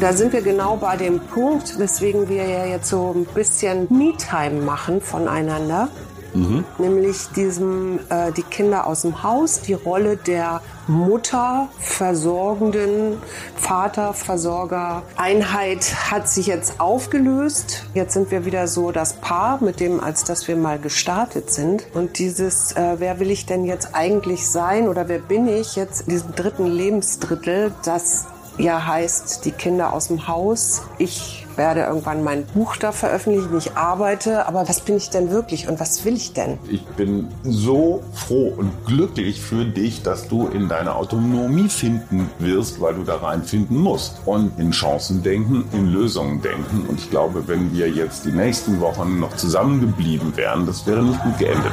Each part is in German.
Da sind wir genau bei dem Punkt, weswegen wir ja jetzt so ein bisschen Me-Time machen voneinander. Mhm. Nämlich diesem, äh, die Kinder aus dem Haus, die Rolle der Mutter, Versorgenden, Vater, Versorger. Einheit hat sich jetzt aufgelöst. Jetzt sind wir wieder so das Paar, mit dem, als dass wir mal gestartet sind. Und dieses, äh, wer will ich denn jetzt eigentlich sein oder wer bin ich jetzt in diesem dritten Lebensdrittel, das ja heißt, die Kinder aus dem Haus. Ich werde irgendwann mein Buch da veröffentlichen, ich arbeite, aber was bin ich denn wirklich und was will ich denn? Ich bin so froh und glücklich für dich, dass du in deine Autonomie finden wirst, weil du da reinfinden musst. Und in Chancen denken, in Lösungen denken. Und ich glaube, wenn wir jetzt die nächsten Wochen noch zusammengeblieben wären, das wäre nicht gut geendet.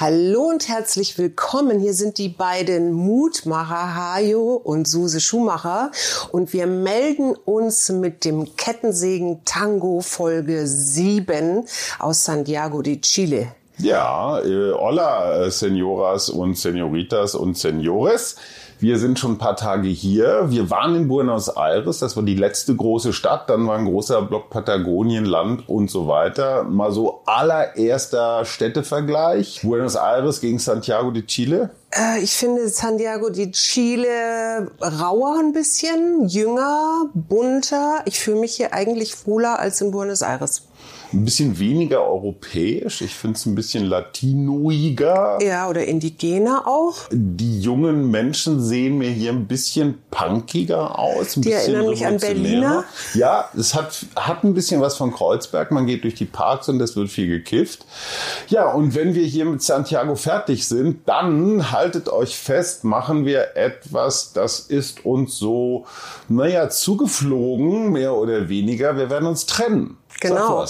Hallo und herzlich willkommen. Hier sind die beiden Mutmacher Hajo und Suse Schumacher und wir melden uns mit dem Kettensägen Tango Folge 7 aus Santiago de Chile. Ja, äh, hola, äh, Senoras und Senoritas und Senores. Wir sind schon ein paar Tage hier. Wir waren in Buenos Aires. Das war die letzte große Stadt. Dann war ein großer Block Patagonien, Land und so weiter. Mal so allererster Städtevergleich. Buenos Aires gegen Santiago de Chile. Äh, ich finde Santiago de Chile rauer ein bisschen, jünger, bunter. Ich fühle mich hier eigentlich wohler als in Buenos Aires ein bisschen weniger europäisch. Ich finde es ein bisschen latinoiger. Ja, oder indigener auch. Die jungen Menschen sehen mir hier ein bisschen punkiger aus. Die erinnern mich an Berliner. Ja, es hat, hat ein bisschen was von Kreuzberg. Man geht durch die Parks und es wird viel gekifft. Ja, und wenn wir hier mit Santiago fertig sind, dann haltet euch fest, machen wir etwas, das ist uns so, naja, zugeflogen, mehr oder weniger. Wir werden uns trennen. Genau.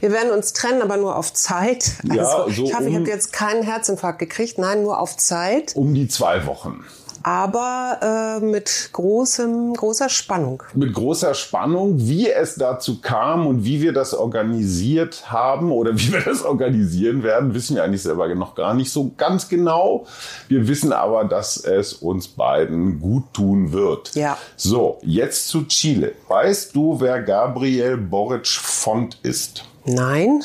Wir werden uns trennen, aber nur auf Zeit. Ja, also, so ich hoffe, um, ich habe jetzt keinen Herzinfarkt gekriegt. Nein, nur auf Zeit. Um die zwei Wochen aber äh, mit großem, großer Spannung. Mit großer Spannung, wie es dazu kam und wie wir das organisiert haben oder wie wir das organisieren werden, wissen wir eigentlich selber noch gar nicht so ganz genau. Wir wissen aber, dass es uns beiden gut tun wird. Ja. So, jetzt zu Chile. Weißt du, wer Gabriel Boric Font ist? Nein,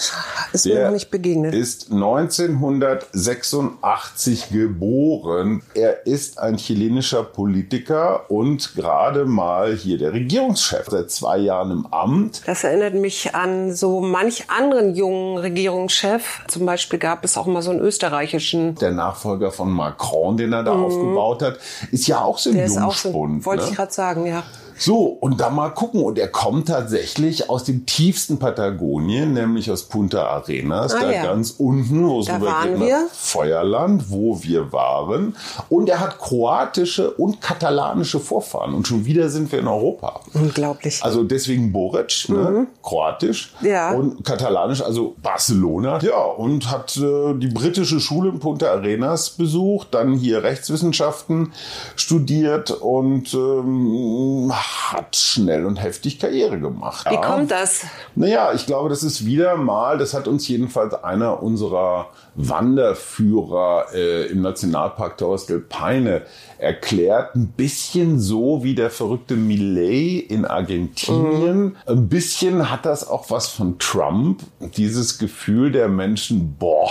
ist der mir noch nicht begegnet. ist 1986 geboren. Er ist ein chilenischer Politiker und gerade mal hier der Regierungschef. Seit zwei Jahren im Amt. Das erinnert mich an so manch anderen jungen Regierungschef. Zum Beispiel gab es auch mal so einen österreichischen. Der Nachfolger von Macron, den er da mhm. aufgebaut hat, ist ja auch so ein Jungspund. So, wollte ne? ich gerade sagen, ja. So, und da mal gucken. Und er kommt tatsächlich aus dem tiefsten Patagonien, nämlich aus Punta Arenas, ah, da ja. ganz unten, wo es rübergeht nach Feuerland, wo wir waren. Und er hat kroatische und katalanische Vorfahren. Und schon wieder sind wir in Europa. Unglaublich. Also deswegen Boric, ne? mhm. kroatisch. Ja. Und katalanisch, also Barcelona. Ja, und hat äh, die britische Schule in Punta Arenas besucht, dann hier Rechtswissenschaften studiert und ähm, hat schnell und heftig Karriere gemacht. Wie ja. kommt das? Naja, ich glaube, das ist wieder mal, das hat uns jedenfalls einer unserer Wanderführer äh, im Nationalpark Torres del Paine erklärt, ein bisschen so wie der verrückte Millet in Argentinien. Mhm. Ein bisschen hat das auch was von Trump, dieses Gefühl der Menschen, boah,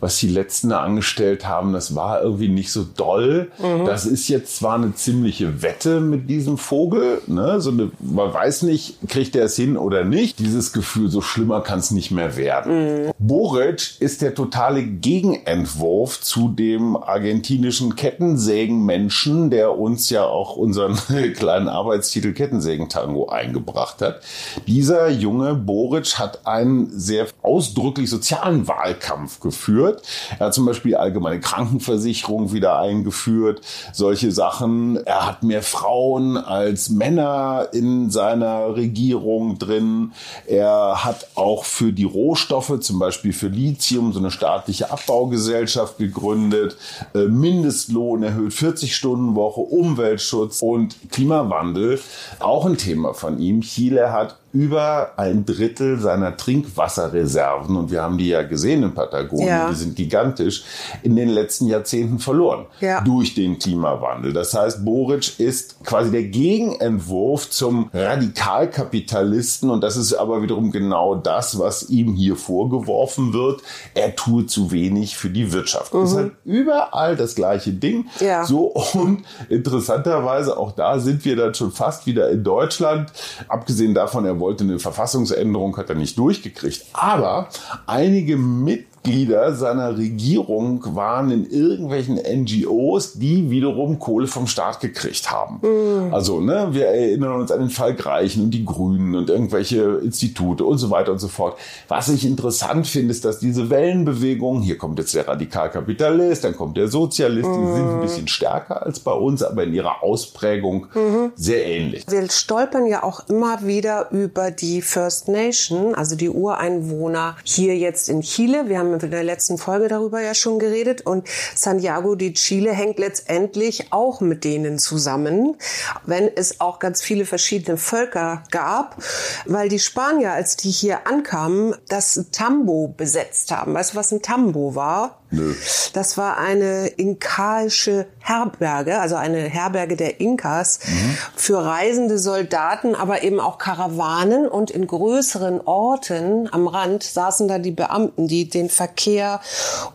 was die letzten da angestellt haben, das war irgendwie nicht so doll. Mhm. Das ist jetzt zwar eine ziemliche Wette mit diesem Vogel, ne? so eine, man weiß nicht, kriegt er es hin oder nicht. Dieses Gefühl, so schlimmer kann es nicht mehr werden. Mhm. Boric ist der totale Gegenentwurf zu dem argentinischen Kettensägenmenschen, der uns ja auch unseren kleinen Arbeitstitel Kettensägen-Tango eingebracht hat. Dieser junge Boric hat einen sehr ausdrücklich sozialen Wahlkampf geführt. Er hat zum Beispiel allgemeine Krankenversicherung wieder eingeführt, solche Sachen. Er hat mehr Frauen als Männer in seiner Regierung drin. Er hat auch für die Rohstoffe, zum Beispiel für Lithium, so eine staatliche Abbaugesellschaft gegründet, äh, Mindestlohn erhöht, 40-Stunden-Woche, Umweltschutz und Klimawandel. Auch ein Thema von ihm. Chile hat über ein Drittel seiner Trinkwasserreserven, und wir haben die ja gesehen in Patagonien, ja. die sind gigantisch, in den letzten Jahrzehnten verloren ja. durch den Klimawandel. Das heißt, Boric ist quasi der Gegenentwurf zum Radikalkapitalisten und das ist aber wiederum genau das, was ihm hier vorgeworfen wird. Er tue zu wenig für die Wirtschaft. Mhm. Ist halt überall das gleiche Ding. Ja. So und interessanterweise auch da sind wir dann schon fast wieder in Deutschland. Abgesehen davon, er wollte eine Verfassungsänderung, hat er nicht durchgekriegt. Aber einige mit Mitglieder seiner Regierung waren in irgendwelchen NGOs, die wiederum Kohle vom Staat gekriegt haben. Mhm. Also, ne, wir erinnern uns an den Fall Greichen und die Grünen und irgendwelche Institute und so weiter und so fort. Was ich interessant finde, ist, dass diese Wellenbewegung, hier kommt jetzt der Radikalkapitalist, dann kommt der Sozialist, mhm. die sind ein bisschen stärker als bei uns, aber in ihrer Ausprägung mhm. sehr ähnlich. Wir stolpern ja auch immer wieder über die First Nation, also die Ureinwohner hier jetzt in Chile. Wir haben haben in der letzten Folge darüber ja schon geredet. Und Santiago de Chile hängt letztendlich auch mit denen zusammen, wenn es auch ganz viele verschiedene Völker gab, weil die Spanier, als die hier ankamen, das Tambo besetzt haben. Weißt du, was ein Tambo war? Nö. Das war eine inkaische Herberge, also eine Herberge der Inkas mhm. für reisende Soldaten, aber eben auch Karawanen und in größeren Orten am Rand saßen da die Beamten, die den Verkehr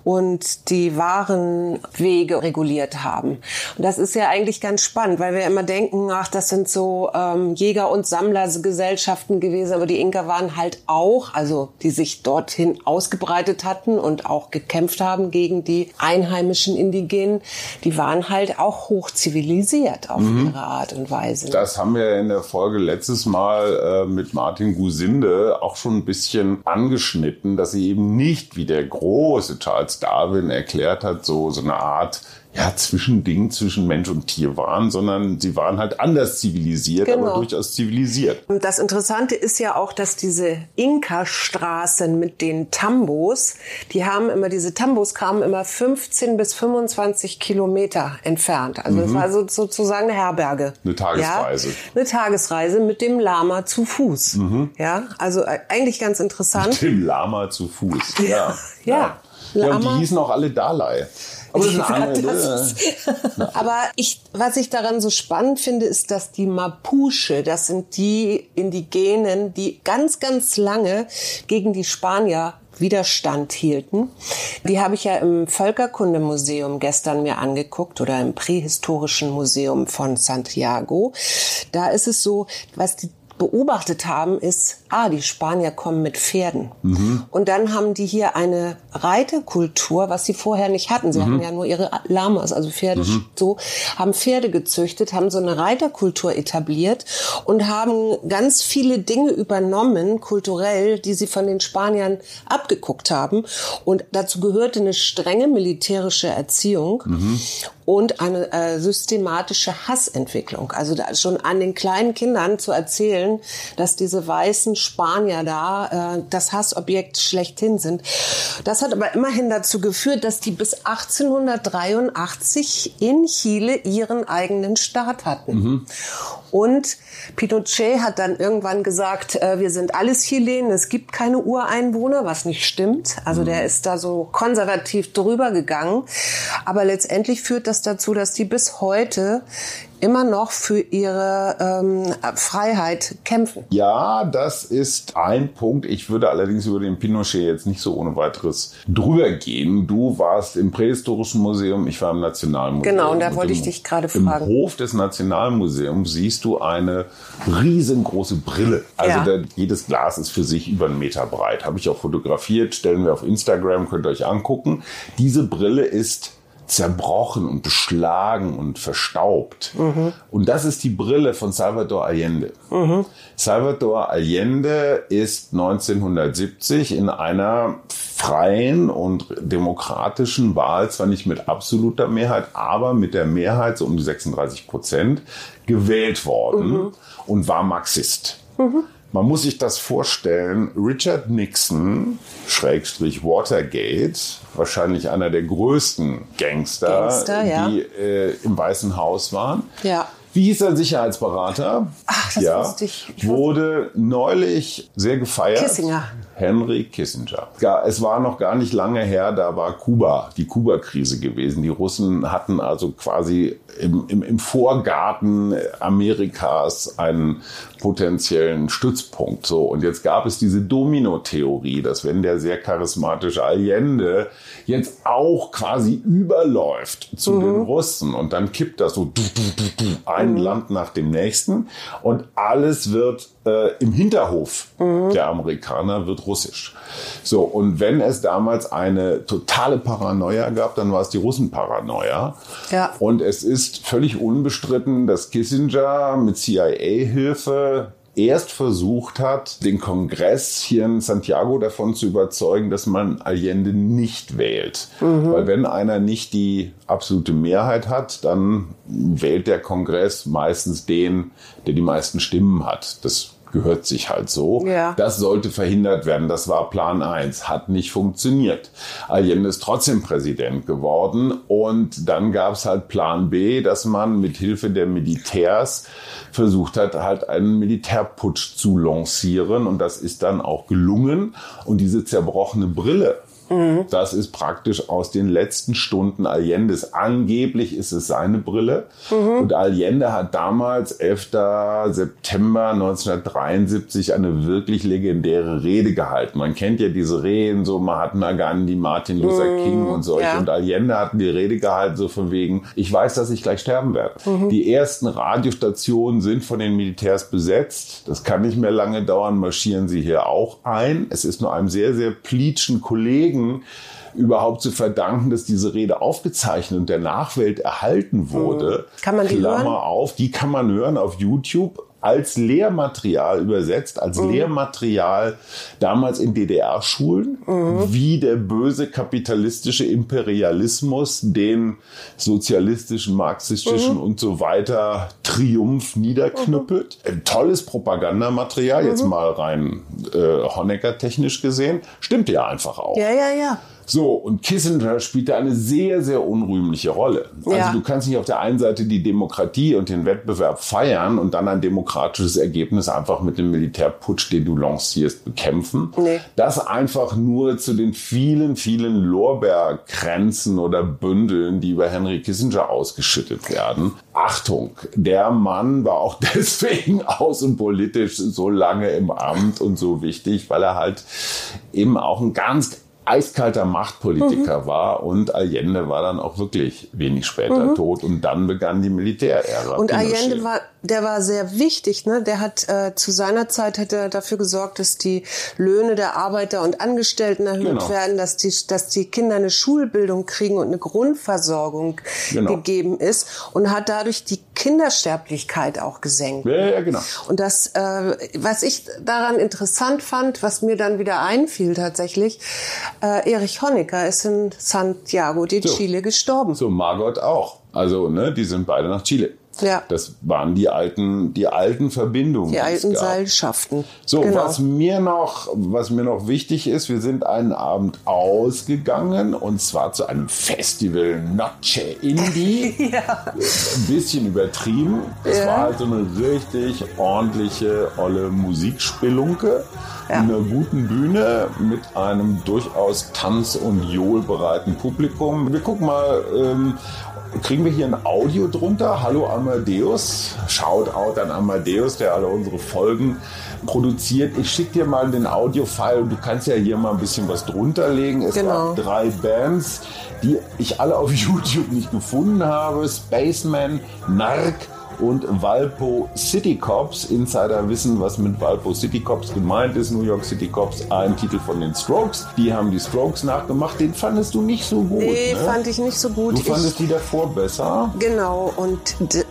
und die Warenwege reguliert haben. Und das ist ja eigentlich ganz spannend, weil wir immer denken, ach, das sind so ähm, Jäger- und Sammlergesellschaften gewesen, aber die Inka waren halt auch, also die sich dorthin ausgebreitet hatten und auch gekämpft haben haben gegen die einheimischen Indigenen, die waren halt auch hoch zivilisiert auf mhm. ihre Art und Weise. Das haben wir in der Folge letztes Mal äh, mit Martin Gusinde auch schon ein bisschen angeschnitten, dass sie eben nicht wie der große Charles Darwin erklärt hat, so, so eine Art ja, Zwischending zwischen Mensch und Tier waren, sondern sie waren halt anders zivilisiert, genau. aber durchaus zivilisiert. Und das Interessante ist ja auch, dass diese Inka-Straßen mit den Tambos, die haben immer, diese Tambos kamen immer 15 bis 25 Kilometer entfernt. Also mhm. das war so, sozusagen eine Herberge. Eine Tagesreise. Ja? Eine Tagesreise mit dem Lama zu Fuß. Mhm. Ja, also äh, eigentlich ganz interessant. Mit dem Lama zu Fuß. Ja. ja. ja. ja. und die hießen auch alle Dalai. Aber, das ist Aber ich, was ich daran so spannend finde, ist, dass die Mapuche, das sind die Indigenen, die ganz, ganz lange gegen die Spanier Widerstand hielten. Die habe ich ja im Völkerkundemuseum gestern mir angeguckt oder im prähistorischen Museum von Santiago. Da ist es so, was die beobachtet haben, ist, ah, die Spanier kommen mit Pferden. Mhm. Und dann haben die hier eine Reiterkultur, was sie vorher nicht hatten. Sie mhm. hatten ja nur ihre Lamas, also Pferde mhm. so, haben Pferde gezüchtet, haben so eine Reiterkultur etabliert und haben ganz viele Dinge übernommen, kulturell, die sie von den Spaniern abgeguckt haben. Und dazu gehörte eine strenge militärische Erziehung. Und eine äh, systematische Hassentwicklung. Also da schon an den kleinen Kindern zu erzählen, dass diese weißen Spanier da äh, das Hassobjekt schlechthin sind. Das hat aber immerhin dazu geführt, dass die bis 1883 in Chile ihren eigenen Staat hatten. Mhm. Und Pinochet hat dann irgendwann gesagt, äh, wir sind alles Chilenen, es gibt keine Ureinwohner, was nicht stimmt. Also mhm. der ist da so konservativ drüber gegangen. Aber letztendlich führt das dazu, dass die bis heute immer noch für ihre ähm, Freiheit kämpfen. Ja, das ist ein Punkt. Ich würde allerdings über den Pinochet jetzt nicht so ohne weiteres drüber gehen. Du warst im Prähistorischen Museum, ich war im Nationalmuseum. Genau, und da wollte ich dich gerade fragen. Im Hof des Nationalmuseums siehst du eine riesengroße Brille. Also ja. der, jedes Glas ist für sich über einen Meter breit. Habe ich auch fotografiert, stellen wir auf Instagram, könnt ihr euch angucken. Diese Brille ist zerbrochen und beschlagen und verstaubt. Mhm. Und das ist die Brille von Salvador Allende. Mhm. Salvador Allende ist 1970 in einer freien und demokratischen Wahl, zwar nicht mit absoluter Mehrheit, aber mit der Mehrheit, so um die 36 Prozent, gewählt worden mhm. und war Marxist. Man muss sich das vorstellen, Richard Nixon, Schrägstrich Watergate, wahrscheinlich einer der größten Gangster, Gangster ja. die äh, im Weißen Haus waren. Ja. Wie hieß sein Sicherheitsberater? Ach, das ja, wusste ich. Wurde neulich sehr gefeiert. Kissinger. Henry Kissinger. Es war noch gar nicht lange her, da war Kuba, die Kuba-Krise gewesen. Die Russen hatten also quasi im, im, im Vorgarten Amerikas einen potenziellen Stützpunkt. So, und jetzt gab es diese Domino-Theorie, dass wenn der sehr charismatische Allende jetzt auch quasi überläuft zu mhm. den Russen und dann kippt das so du, du, du, ein mhm. Land nach dem nächsten und alles wird äh, im Hinterhof mhm. der Amerikaner wird russisch. So, und wenn es damals eine totale Paranoia gab, dann war es die Russenparanoia. Ja. Und es ist völlig unbestritten, dass Kissinger mit CIA-Hilfe erst versucht hat, den Kongress hier in Santiago davon zu überzeugen, dass man Allende nicht wählt. Mhm. Weil wenn einer nicht die absolute Mehrheit hat, dann wählt der Kongress meistens den, der die meisten Stimmen hat. Das gehört sich halt so. Ja. Das sollte verhindert werden. Das war Plan 1. Hat nicht funktioniert. Allende ist trotzdem Präsident geworden. Und dann gab es halt Plan B, dass man mit Hilfe der Militärs versucht hat, halt einen Militärputsch zu lancieren. Und das ist dann auch gelungen. Und diese zerbrochene Brille, Mhm. Das ist praktisch aus den letzten Stunden Allendes. Angeblich ist es seine Brille. Mhm. Und Allende hat damals, 11. September 1973, eine wirklich legendäre Rede gehalten. Man kennt ja diese Reden, so Mahatma Gandhi, Martin Luther mhm. King und solche. Ja. Und Allende hat die Rede gehalten, so von wegen, ich weiß, dass ich gleich sterben werde. Mhm. Die ersten Radiostationen sind von den Militärs besetzt. Das kann nicht mehr lange dauern, marschieren sie hier auch ein. Es ist nur einem sehr, sehr pleatschen Kollegen Kollegen überhaupt zu verdanken, dass diese Rede aufgezeichnet und der Nachwelt erhalten wurde. Mhm. Kann man die Klammer hören? auf, die kann man hören auf YouTube als Lehrmaterial übersetzt, als mhm. Lehrmaterial damals in DDR-Schulen, mhm. wie der böse kapitalistische Imperialismus den sozialistischen, marxistischen mhm. und so weiter Triumph niederknüppelt. Mhm. Ein tolles Propagandamaterial, jetzt mhm. mal rein äh, Honecker-technisch gesehen, stimmt ja einfach auch. Ja, ja, ja. So, und Kissinger spielt da eine sehr, sehr unrühmliche Rolle. Also ja. du kannst nicht auf der einen Seite die Demokratie und den Wettbewerb feiern und dann ein demokratisches Ergebnis einfach mit dem Militärputsch, den du lancierst, bekämpfen. Nee. Das einfach nur zu den vielen, vielen Lorbeerkränzen oder Bündeln, die über Henry Kissinger ausgeschüttet werden. Achtung, der Mann war auch deswegen außenpolitisch so lange im Amt und so wichtig, weil er halt eben auch ein ganz eiskalter Machtpolitiker mhm. war und Allende war dann auch wirklich wenig später mhm. tot und dann begann die Militärära. Und Allende war der war sehr wichtig. Ne? Der hat äh, zu seiner Zeit hat er dafür gesorgt, dass die Löhne der Arbeiter und Angestellten erhöht genau. werden, dass die, dass die Kinder eine Schulbildung kriegen und eine Grundversorgung genau. gegeben ist und hat dadurch die Kindersterblichkeit auch gesenkt. Ja, ja, genau. Und das, äh, was ich daran interessant fand, was mir dann wieder einfiel tatsächlich, äh, Erich Honecker ist in Santiago de so. Chile gestorben. So, Margot auch. Also, ne, die sind beide nach Chile. Ja. Das waren die alten, die alten Verbindungen. Die alten Seilschaften. So, genau. was mir noch, was mir noch wichtig ist, wir sind einen Abend ausgegangen und zwar zu einem Festival Noche Indie. ja. Ein bisschen übertrieben. Es ja. war halt so eine richtig ordentliche, olle Musikspelunke. Ja. einer guten Bühne mit einem durchaus tanz- und johlbereiten Publikum. Wir gucken mal, ähm, kriegen wir hier ein Audio drunter. Hallo Amadeus. Shoutout an Amadeus, der alle unsere Folgen produziert. Ich schicke dir mal den Audio-File und du kannst ja hier mal ein bisschen was drunter legen. Es Genau. gab drei Bands, die ich alle auf YouTube nicht gefunden habe. Spaceman, Narc und Valpo City Cops. Insider wissen, was mit Valpo City Cops gemeint ist. New York City Cops, ein Titel von den Strokes. Die haben die Strokes nachgemacht. Den fandest du nicht so gut. Nee, ne? fand ich nicht so gut. Du fandest die davor besser? ich, genau, und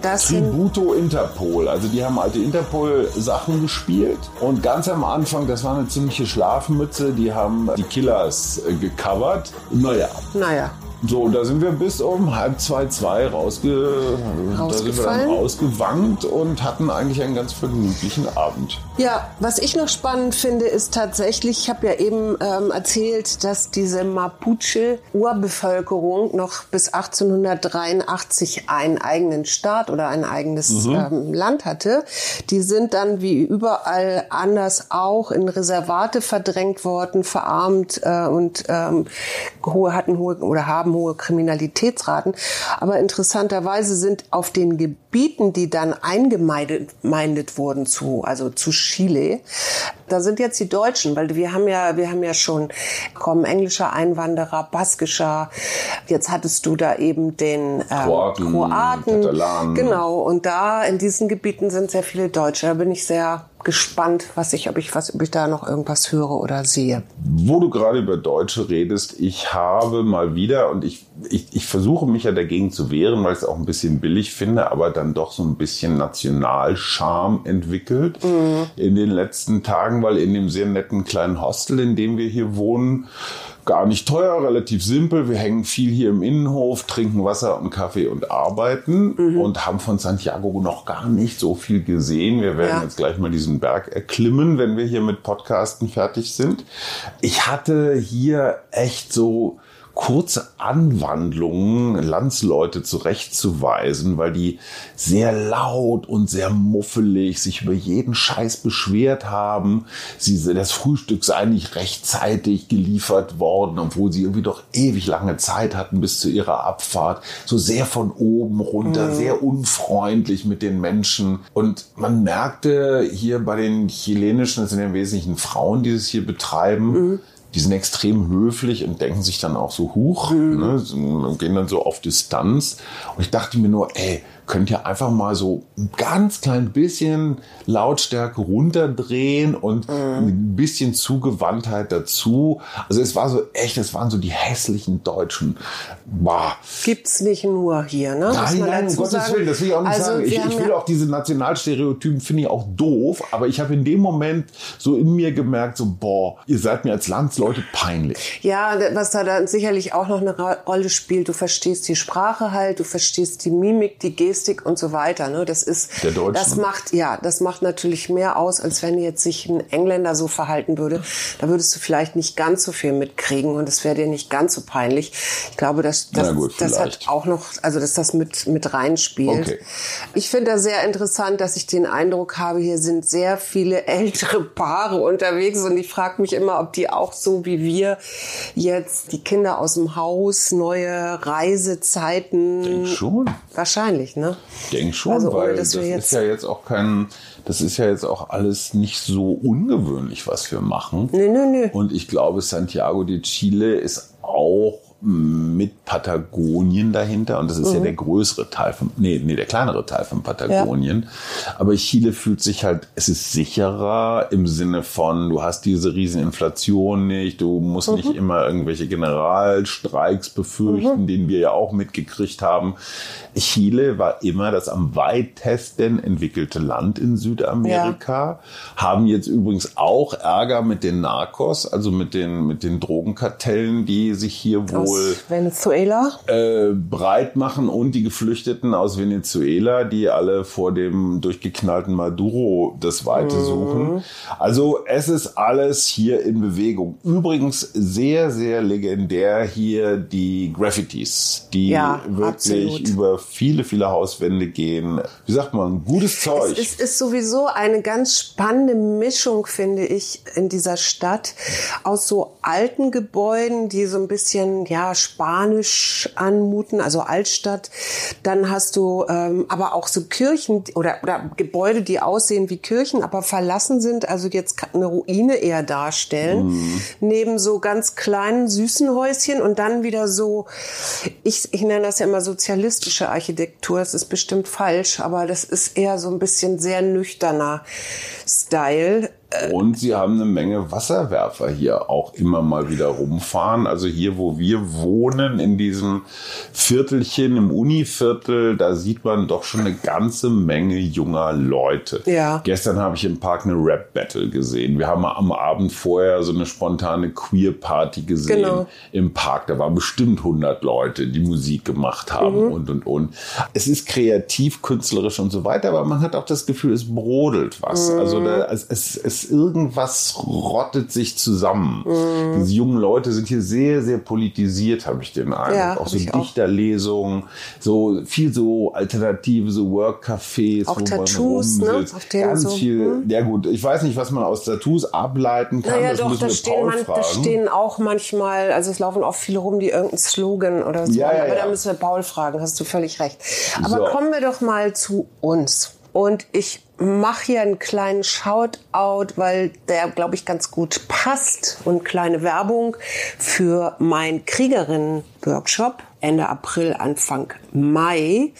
das sind Tributo Interpol. Also die haben alte Interpol-Sachen gespielt. Und ganz am Anfang, das war eine ziemliche Schlafmütze, die haben die Killers äh, gecovert. Naja, naja, so, da sind wir bis um halb zwei, zwei rausge da sind wir dann Rausgefallen? rausgewankt und hatten eigentlich einen ganz vergnüglichen Abend. Ja, was ich noch spannend finde, ist tatsächlich, ich habe ja eben ähm, erzählt, dass diese Mapuche-Urbevölkerung noch bis 1883 einen eigenen Staat oder ein eigenes ähm, Land hatte. Die sind dann wie überall anders auch in Reservate verdrängt worden, verarmt äh, und ähm, hohe, hatten hohe oder haben hohe Kriminalitätsraten. Aber interessanterweise sind auf den Gebieten, die dann eingemeindet gemeindet wurden zu, also zu Chile, da sind jetzt die Deutschen, weil wir haben ja, wir haben ja schon kommen englischer Einwanderer, baskischer. Jetzt hattest du da eben den ähm, Kroaten, Kroaten, Katalanen. genau. Und da in diesen Gebieten sind sehr viele Deutsche. Da bin ich sehr gespannt, was ich, ob ich was, ob ich da noch irgendwas höre oder sehe. Wo du gerade über Deutsche redest, ich habe mal wieder, und ich, ich, ich versuche mich ja dagegen zu wehren, weil ich es auch ein bisschen billig finde, aber dann doch so ein bisschen Nationalscham entwickelt in den letzten Tagen, weil in dem sehr netten kleinen Hostel, in dem wir hier wohnen, gar nicht teuer, relativ simpel. Wir hängen viel hier im Innenhof, trinken Wasser und Kaffee und arbeiten und haben von Santiago noch gar nicht so viel gesehen. Wir werden Ja. jetzt gleich mal diesen Berg erklimmen, wenn wir hier mit Podcasten fertig sind. Ich hatte hier echt so kurze Anwandlungen, Landsleute zurechtzuweisen, weil die sehr laut und sehr muffelig sich über jeden Scheiß beschwert haben. Sie, das Frühstück sei nicht rechtzeitig geliefert worden, obwohl sie irgendwie doch ewig lange Zeit hatten bis zu ihrer Abfahrt. So sehr von oben runter, sehr unfreundlich mit den Menschen. Und man merkte hier bei den chilenischen, das sind ja im Wesentlichen Frauen, die es hier betreiben, die sind extrem höflich und denken sich dann auch so hoch, ne, so- gehen dann so auf Distanz. Und ich dachte mir nur, ey, könnt ihr einfach mal so ein ganz klein bisschen Lautstärke runterdrehen und ein bisschen Zugewandtheit dazu. Also es war so echt, es waren so die hässlichen Deutschen. Bah. Gibt's nicht nur hier, ne? Nein, nein, um Gottes sagen. Willen, das will ich auch nicht Also, sagen. Ich, ich will ja- auch diese Nationalstereotypen, finde ich auch doof, aber ich habe in dem Moment so in mir gemerkt, so, boah, ihr seid mir als Landsleute peinlich. Ja, was da dann sicherlich auch noch eine Rolle spielt, du verstehst die Sprache halt, du verstehst die Mimik, die Gestik und so weiter. Ne? Das ist, Der Deutschen. das macht, ja, das macht natürlich mehr aus, als wenn jetzt sich ein Engländer so verhalten würde. Da würdest du vielleicht nicht ganz so viel mitkriegen und es wäre dir nicht ganz so peinlich. Ich glaube, dass das, Na gut, das hat auch noch, also dass das mit mit reinspielt. Okay. Ich finde das sehr interessant, dass ich den Eindruck habe, hier sind sehr viele ältere Paare unterwegs und ich frage mich immer, ob die auch so wie wir jetzt die Kinder aus dem Haus, neue Reisezeiten. Denk schon. Wahrscheinlich, ne? Ich denke schon, Also, weil das ist ja jetzt auch kein, das ist ja jetzt auch alles nicht so ungewöhnlich, was wir machen. Nö, nö, nö. Und ich glaube, Santiago de Chile ist auch mit Patagonien dahinter und das ist ja Mhm. der größere Teil von, nee, nee, der kleinere Teil von Patagonien. Aber Chile fühlt sich halt, es ist sicherer im Sinne von, du hast diese riesen Inflation nicht, du musst Mhm. nicht immer irgendwelche Generalstreiks befürchten, Mhm. den wir ja auch mitgekriegt haben. Chile war immer das am weitesten entwickelte Land in Südamerika, haben jetzt übrigens auch Ärger mit den Narcos, also mit den, mit den Drogenkartellen, die sich hier wohl Aus Venezuela. äh, breit machen und die Geflüchteten aus Venezuela, die alle vor dem durchgeknallten Maduro das Weite Mhm. suchen. Also es ist alles hier in Bewegung. Übrigens sehr, sehr legendär hier die Graffitis, die Ja, wirklich absolut. über viele, viele Hauswände gehen. Wie sagt man, gutes Zeug. Es ist sowieso eine ganz spannende Mischung, finde ich, in dieser Stadt aus so alten Gebäuden, die so ein bisschen, ja, spanisch anmuten, also Altstadt. Dann hast du ähm, aber auch so Kirchen oder, oder Gebäude, die aussehen wie Kirchen, aber verlassen sind, also jetzt eine Ruine eher darstellen. Mhm. Neben so ganz kleinen, süßen Häuschen und dann wieder so, ich, ich nenne das ja immer sozialistische Architektur, das ist bestimmt falsch, aber das ist eher so ein bisschen sehr nüchterner Style. Und sie haben eine Menge Wasserwerfer hier auch immer mal wieder rumfahren. Also hier, wo wir wohnen, in diesem Viertelchen, im Univiertel, da sieht man doch schon eine ganze Menge junger Leute. Ja. Gestern habe ich im Park eine Rap-Battle gesehen. Wir haben am Abend vorher so eine spontane Queer-Party gesehen genau. im Park. Da waren bestimmt 100 Leute, die Musik gemacht haben mhm. und, und, und. Es ist kreativ, künstlerisch und so weiter, aber man hat auch das Gefühl, es brodelt was. Mhm. Also da, es, es, es irgendwas rottet sich zusammen. Mm. Diese jungen Leute sind hier sehr, sehr politisiert, habe ich den Eindruck. Ja, auch so Dichterlesungen, so viel so alternative, so Work-Cafés. Auch Tattoos, ne? Auf Ganz so. viel. Hm. Ja gut, ich weiß nicht, was man aus Tattoos ableiten kann. Naja, das doch, da stehen, man, da stehen auch manchmal, also es laufen auch viele rum, die irgendeinen Slogan oder so. Ja, ja, Aber ja. da müssen wir Paul fragen, hast du völlig recht. Aber so. kommen wir doch mal zu uns. Und ich mache hier einen kleinen Shoutout, weil der, glaube ich, ganz gut passt und kleine Werbung für mein Kriegerinnen-Workshop Ende April, Anfang Mai,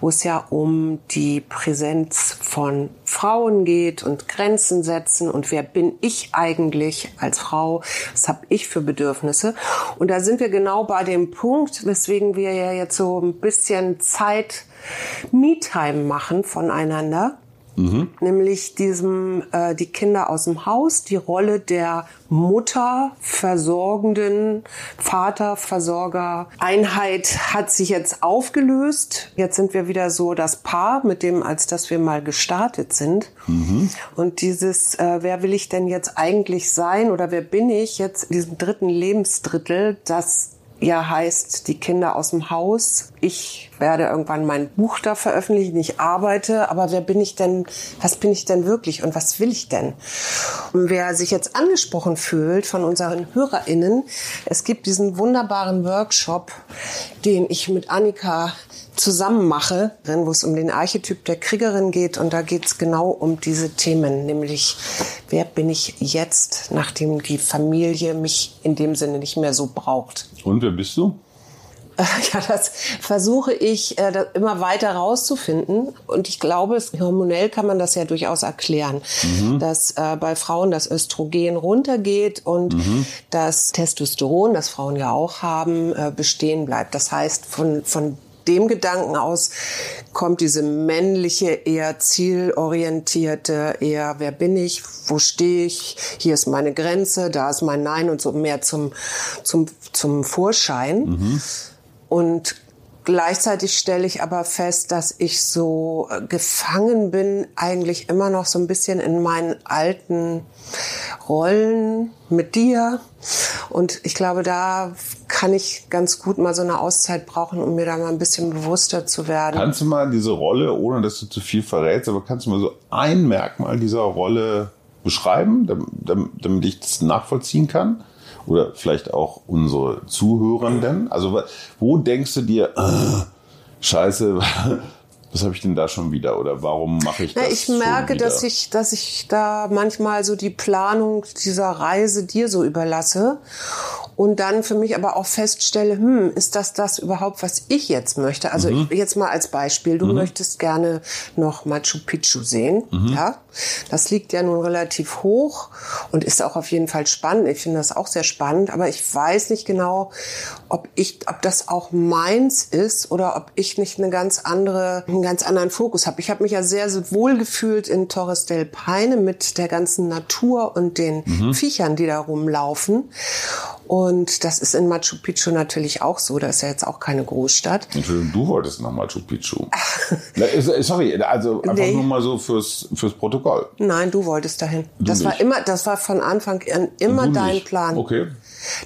wo es ja um die Präsenz von Frauen geht und Grenzen setzen und wer bin ich eigentlich als Frau, was habe ich für Bedürfnisse. Und da sind wir genau bei dem Punkt, weswegen wir ja jetzt so ein bisschen Zeit Me-Time machen voneinander Mhm. Nämlich diesem, äh, die Kinder aus dem Haus, die Rolle der Mutter versorgenden, Vaterversorger Einheit hat sich jetzt aufgelöst. Jetzt sind wir wieder so das Paar, mit dem, als dass wir mal gestartet sind. Mhm. Und dieses, äh, wer will ich denn jetzt eigentlich sein oder wer bin ich jetzt in diesem dritten Lebensdrittel, das ja heißt, die Kinder aus dem Haus. Ich werde irgendwann mein Buch da veröffentlichen. Ich arbeite, aber wer bin ich denn? Was bin ich denn wirklich und was will ich denn? Und wer sich jetzt angesprochen fühlt von unseren HörerInnen, es gibt diesen wunderbaren Workshop, den ich mit Annika zusammen mache, wo es um den Archetyp der Kriegerin geht. Und da geht es genau um diese Themen, nämlich wer bin ich jetzt, nachdem die Familie mich in dem Sinne nicht mehr so braucht. Und wer bist du? Ja, das versuche ich äh, immer weiter rauszufinden. Und ich glaube, hormonell kann man das ja durchaus erklären, mhm. dass äh, bei Frauen das Östrogen runtergeht und mhm. das Testosteron, das Frauen ja auch haben, äh, bestehen bleibt. Das heißt, von, von dem Gedanken aus kommt diese männliche, eher zielorientierte, eher wer bin ich, wo stehe ich, hier ist meine Grenze, da ist mein Nein und so mehr zum, zum, zum Vorschein. Mhm. Und Gleichzeitig stelle ich aber fest, dass ich so äh, gefangen bin, eigentlich immer noch so ein bisschen in meinen alten Rollen mit dir. Und ich glaube, da kann ich ganz gut mal so eine Auszeit brauchen, um mir da mal ein bisschen bewusster zu werden. Kannst du mal diese Rolle, ohne dass du zu viel verrätst, aber kannst du mal so ein Merkmal dieser Rolle beschreiben, damit, damit ich das nachvollziehen kann? oder vielleicht auch unsere Zuhörenden? Also wo denkst du dir, äh, scheiße, was habe ich denn da schon wieder oder warum mache ich das? Na, ich merke, dass ich, dass ich da manchmal so die Planung dieser Reise dir so überlasse und dann für mich aber auch feststelle, hm, ist das das überhaupt, was ich jetzt möchte? Also mhm. jetzt mal als Beispiel, du mhm. möchtest gerne noch Machu Picchu sehen, mhm. ja? Das liegt ja nun relativ hoch und ist auch auf jeden Fall spannend. Ich finde das auch sehr spannend, aber ich weiß nicht genau, ob ich, ob das auch meins ist oder ob ich nicht eine ganz andere, einen ganz anderen Fokus habe. Ich habe mich ja sehr, sehr wohl gefühlt in Torres del Paine mit der ganzen Natur und den mhm. Viechern, die da rumlaufen. Und das ist in Machu Picchu natürlich auch so. Da ist ja jetzt auch keine Großstadt. Entschuldigung, du wolltest nach Machu Picchu. Sorry, also einfach nee. nur mal so fürs, fürs Protokoll. Nein, du wolltest dahin. Du das nicht. war immer, das war von Anfang an immer dein Plan. Okay.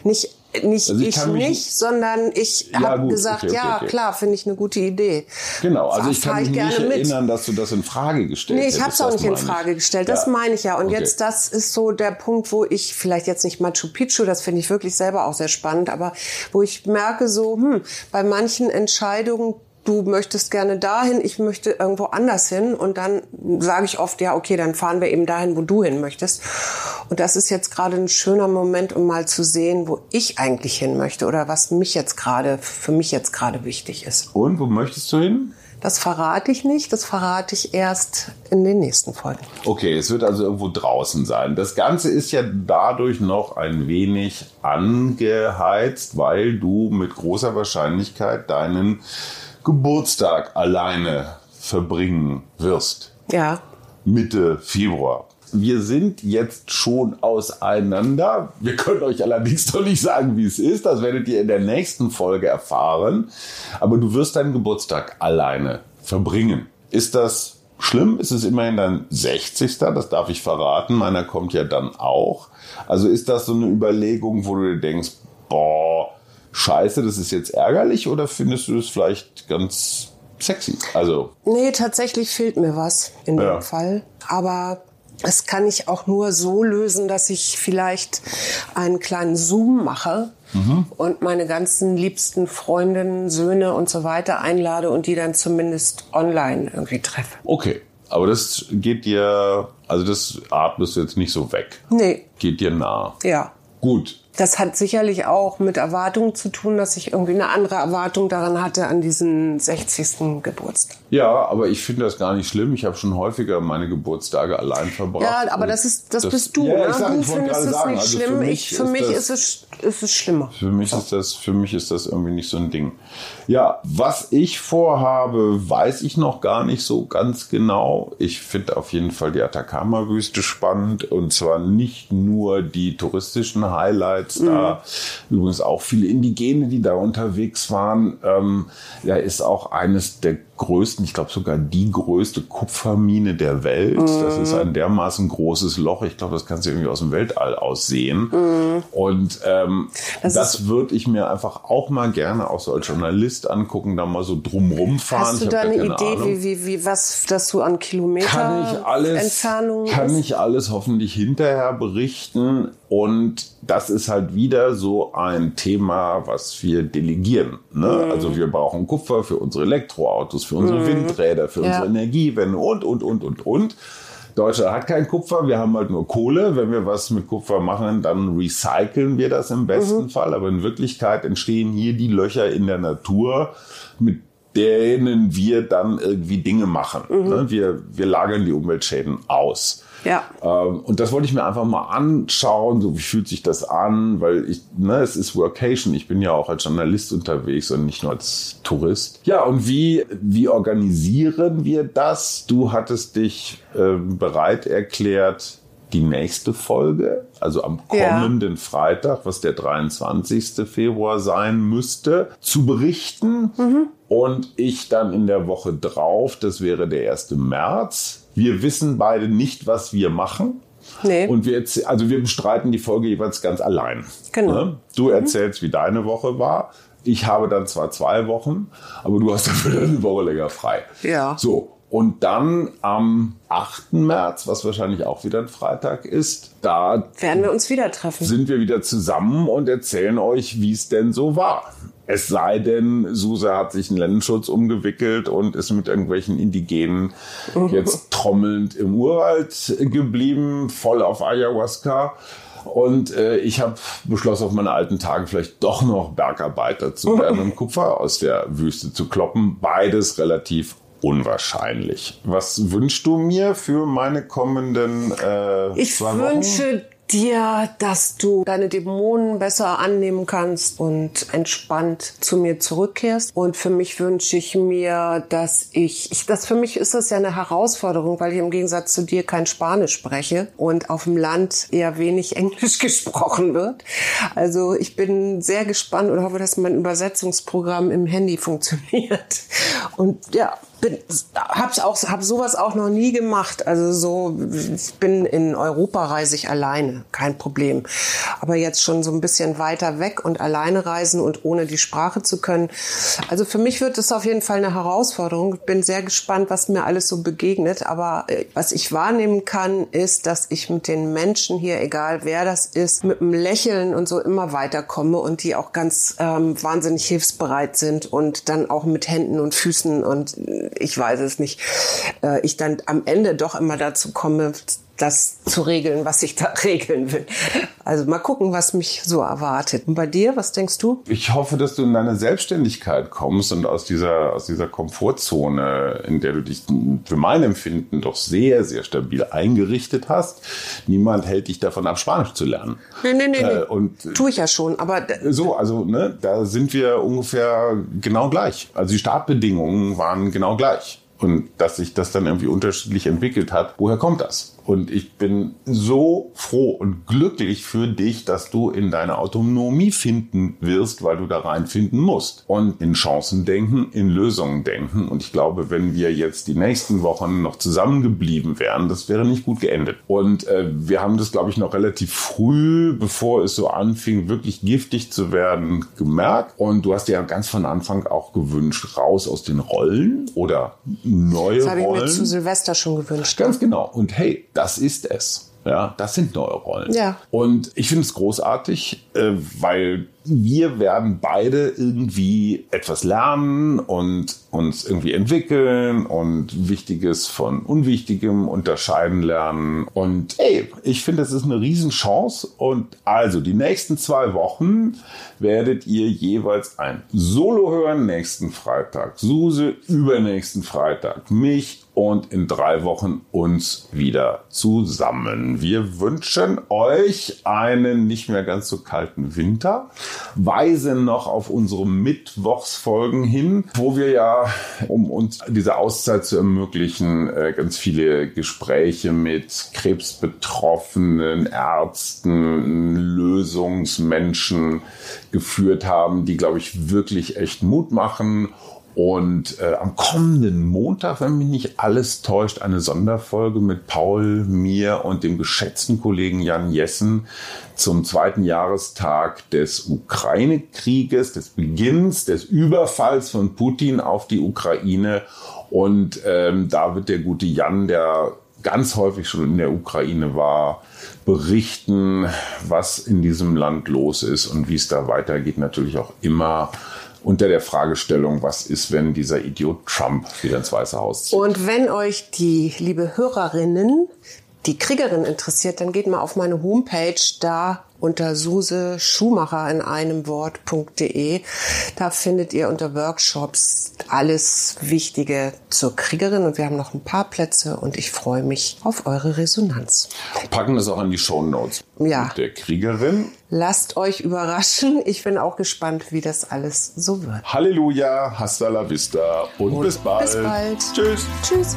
Nicht nicht Also ich ich, mich- nicht, sondern ich Ja, habe gesagt, okay, okay, ja okay. klar, finde ich eine gute Idee. Genau, also ich kann mich nicht gerne mit. erinnern, dass du das in Frage gestellt Nee, ich habe es auch nicht in ich. Frage gestellt. Das Ja. meine ich ja. Und jetzt, das ist so der Punkt, wo ich vielleicht jetzt nicht Machu Picchu, das finde ich wirklich selber auch sehr spannend, aber wo ich merke so, hm, bei manchen Entscheidungen, du möchtest gerne dahin, ich möchte irgendwo anders hin und dann sage ich oft, ja, okay, dann fahren wir eben dahin, wo du hin möchtest. Und das ist jetzt gerade ein schöner Moment, um mal zu sehen, wo ich eigentlich hin möchte oder was mich jetzt gerade, für mich jetzt gerade wichtig ist. Und wo möchtest du hin? Das verrate ich nicht, das verrate ich erst in den nächsten Folgen. Okay, es wird also irgendwo draußen sein. Das Ganze ist ja dadurch noch ein wenig angeheizt, weil du mit großer Wahrscheinlichkeit deinen Geburtstag alleine verbringen wirst. Ja, Mitte Februar. Wir sind jetzt schon auseinander. Wir können euch allerdings noch nicht sagen, wie es ist. Das werdet ihr in der nächsten Folge erfahren. Aber du wirst deinen Geburtstag alleine verbringen. Ist das schlimm? Ist es immerhin dein 60. Das darf ich verraten. Meiner kommt ja dann auch. Also ist das so eine Überlegung, wo du dir denkst, boah, scheiße, das ist jetzt ärgerlich oder findest du es vielleicht ganz sexy? Also, Nee, tatsächlich fehlt mir was in Ja. dem Fall. Aber es kann ich auch nur so lösen, dass ich vielleicht einen kleinen Zoom mache Mhm. und meine ganzen liebsten Freundinnen, Söhne und so weiter einlade und die dann zumindest online irgendwie treffe. Okay, aber das geht dir, also das atmest du jetzt nicht so weg. Nee, Geht dir nah. ja. Gut. Das hat sicherlich auch mit Erwartungen zu tun, dass ich irgendwie eine andere Erwartung daran hatte an diesen 60. Geburtstag. Ja, aber ich finde das gar nicht schlimm. Ich habe schon häufiger meine Geburtstage allein verbracht. Ja, aber das ist, das, bist du. Ja, ne? sag, du findest es sagen, nicht also schlimm. Für mich, ich, für mich das, ist, es, ist es schlimmer. Für mich ist das, für mich ist das irgendwie nicht so ein Ding. Ja, was ich vorhabe, weiß ich noch gar nicht so ganz genau. Ich finde auf jeden Fall die Atacama-Wüste spannend und zwar nicht nur die touristischen Highlights da. Übrigens auch viele Indigene, die da unterwegs waren. Ähm, ja, ist auch eines der größten, ich glaube sogar die größte Kupfermine der Welt. Das ist ein dermaßen großes Loch. Ich glaube, das kannst du irgendwie aus dem Weltall aussehen. Und ähm, das, Das würde ich mir einfach auch mal gerne auch so als Journalist angucken, da mal so drumrum fahren. Hast du da eine Idee, Ahnung. wie, wie, wie, was, dass du an Kilometer kann ich alles, Entfernung kann ist? ich alles hoffentlich hinterher berichten. Und das ist halt wieder so ein Thema, was wir delegieren. Ne? Mhm. Also wir brauchen Kupfer für unsere Elektroautos, für unsere Windräder, für Ja. unsere Energiewende und, und, und, und, und. Deutschland hat kein Kupfer, wir haben halt nur Kohle. Wenn wir was mit Kupfer machen, dann recyceln wir das im besten Mhm. Fall. Aber in Wirklichkeit entstehen hier die Löcher in der Natur, mit denen wir dann irgendwie Dinge machen. Mhm. Ne? Wir, wir lagern die Umweltschäden aus. Ja. Ähm, und das wollte ich mir einfach mal anschauen, so wie fühlt sich das an, weil ich, ne, es ist Workation. Ich bin ja auch als Journalist unterwegs und nicht nur als Tourist. Ja, und wie, wie organisieren wir das? Du hattest dich ähm, bereit erklärt, die nächste Folge, also am Ja. kommenden Freitag, was der 23. Februar sein müsste, zu berichten. Und ich dann in der Woche drauf, das wäre der 1. März. Wir wissen beide nicht, was wir machen. Nee. Und wir, jetzt, also wir bestreiten die Folge jeweils ganz allein. Genau. Ne? Du erzählst, wie deine Woche war. Ich habe dann zwar zwei Wochen, aber du hast dafür eine Woche länger frei. Ja. So. Und dann am 8. März, was wahrscheinlich auch wieder ein Freitag ist, da Werden wir uns wieder treffen. sind wir wieder zusammen und erzählen euch, wie es denn so war. Es sei denn, Suse hat sich einen Lendenschutz umgewickelt und ist mit irgendwelchen Indigenen jetzt trommelnd im Urwald geblieben, voll auf Ayahuasca. Und äh, ich habe beschlossen, auf meine alten Tage vielleicht doch noch Bergarbeiter zu werden und Kupfer aus der Wüste zu kloppen. Beides relativ unwahrscheinlich. Was wünschst du mir für meine kommenden äh, Ich zwei Wochen? wünsche dir, dass du deine Dämonen besser annehmen kannst und entspannt zu mir zurückkehrst. Und für mich wünsche ich mir, dass ich, ich das für mich ist das ja eine Herausforderung, weil ich im Gegensatz zu dir kein Spanisch spreche und auf dem Land eher wenig Englisch gesprochen wird. Also ich bin sehr gespannt und hoffe, dass mein Übersetzungsprogramm im Handy funktioniert. Und ja, bin, hab's auch, hab sowas auch noch nie gemacht. Also so, ich bin in Europa reise ich alleine, kein Problem. Aber jetzt schon so ein bisschen weiter weg und alleine reisen und ohne die Sprache zu können. Also für mich wird es auf jeden Fall eine Herausforderung. Bin sehr gespannt, was mir alles so begegnet. Aber äh, was ich wahrnehmen kann, ist, dass ich mit den Menschen hier, egal wer das ist, mit einem Lächeln und so immer weiterkomme und die auch ganz ähm, wahnsinnig hilfsbereit sind und dann auch mit Händen und Füßen und äh, ich weiß es nicht, äh, ich dann am Ende doch immer dazu komme, das zu regeln, was ich da regeln will. Also mal gucken, was mich so erwartet. Und bei dir, was denkst du? Ich hoffe, dass du in deine Selbstständigkeit kommst und aus dieser, aus dieser Komfortzone, in der du dich für mein Empfinden doch sehr, sehr stabil eingerichtet hast. Niemand hält dich davon ab, Spanisch zu lernen. Nee, nee, nee. Äh, und Tue ich ja schon, aber. So, also, ne, da sind wir ungefähr genau gleich. Also die Startbedingungen waren genau gleich. Und dass sich das dann irgendwie unterschiedlich entwickelt hat, woher kommt das? Und ich bin so froh und glücklich für dich, dass du in deine Autonomie finden wirst, weil du da reinfinden musst. Und in Chancen denken, in Lösungen denken. Und ich glaube, wenn wir jetzt die nächsten Wochen noch zusammengeblieben wären, das wäre nicht gut geendet. Und äh, wir haben das, glaube ich, noch relativ früh, bevor es so anfing, wirklich giftig zu werden, gemerkt. Und du hast dir ja ganz von Anfang auch gewünscht, raus aus den Rollen oder neue das Rollen. Das habe ich mir zu Silvester schon gewünscht. Ganz genau. Und hey, das ist es. Ja, das sind neue Rollen. Ja. Und ich finde es großartig, äh, weil wir werden beide irgendwie etwas lernen und uns irgendwie entwickeln und Wichtiges von Unwichtigem unterscheiden lernen. Und ey, ich finde, das ist eine Riesenchance. Und also die nächsten zwei Wochen werdet ihr jeweils ein Solo hören, nächsten Freitag Suse, übernächsten Freitag mich und in drei Wochen uns wieder zusammen. Wir wünschen euch einen nicht mehr ganz so kalten Winter, weisen noch auf unsere Mittwochsfolgen hin, wo wir ja, um uns diese Auszeit zu ermöglichen, äh, ganz viele Gespräche mit Krebsbetroffenen, Ärzten, Lösungsmenschen geführt haben, die, glaube ich, wirklich echt Mut machen und äh, am kommenden Montag, wenn mich nicht alles täuscht, eine Sonderfolge mit Paul, mir und dem geschätzten Kollegen Jan Jessen zum zweiten Jahrestag des Ukraine-Krieges, des Beginns des Überfalls von Putin auf die Ukraine. Und ähm, da wird der gute Jan, der ganz häufig schon in der Ukraine war, berichten, was in diesem Land los ist und wie es da weitergeht. Natürlich auch immer unter der Fragestellung, was ist, wenn dieser Idiot Trump wieder ins Weiße Haus zieht. Und wenn euch die, liebe Hörerinnen, die Kriegerin interessiert, dann geht mal auf meine Homepage, da unter Suse Schumacher in einem Wort.de. Da findet ihr unter Workshops alles Wichtige zur Kriegerin und wir haben noch ein paar Plätze und ich freue mich auf eure Resonanz. Packen das auch an die Show Notes. Ja. Der Kriegerin. Lasst euch überraschen. Ich bin auch gespannt, wie das alles so wird. Halleluja, hasta la vista und, und bis bald. Bis bald. Tschüss. Tschüss.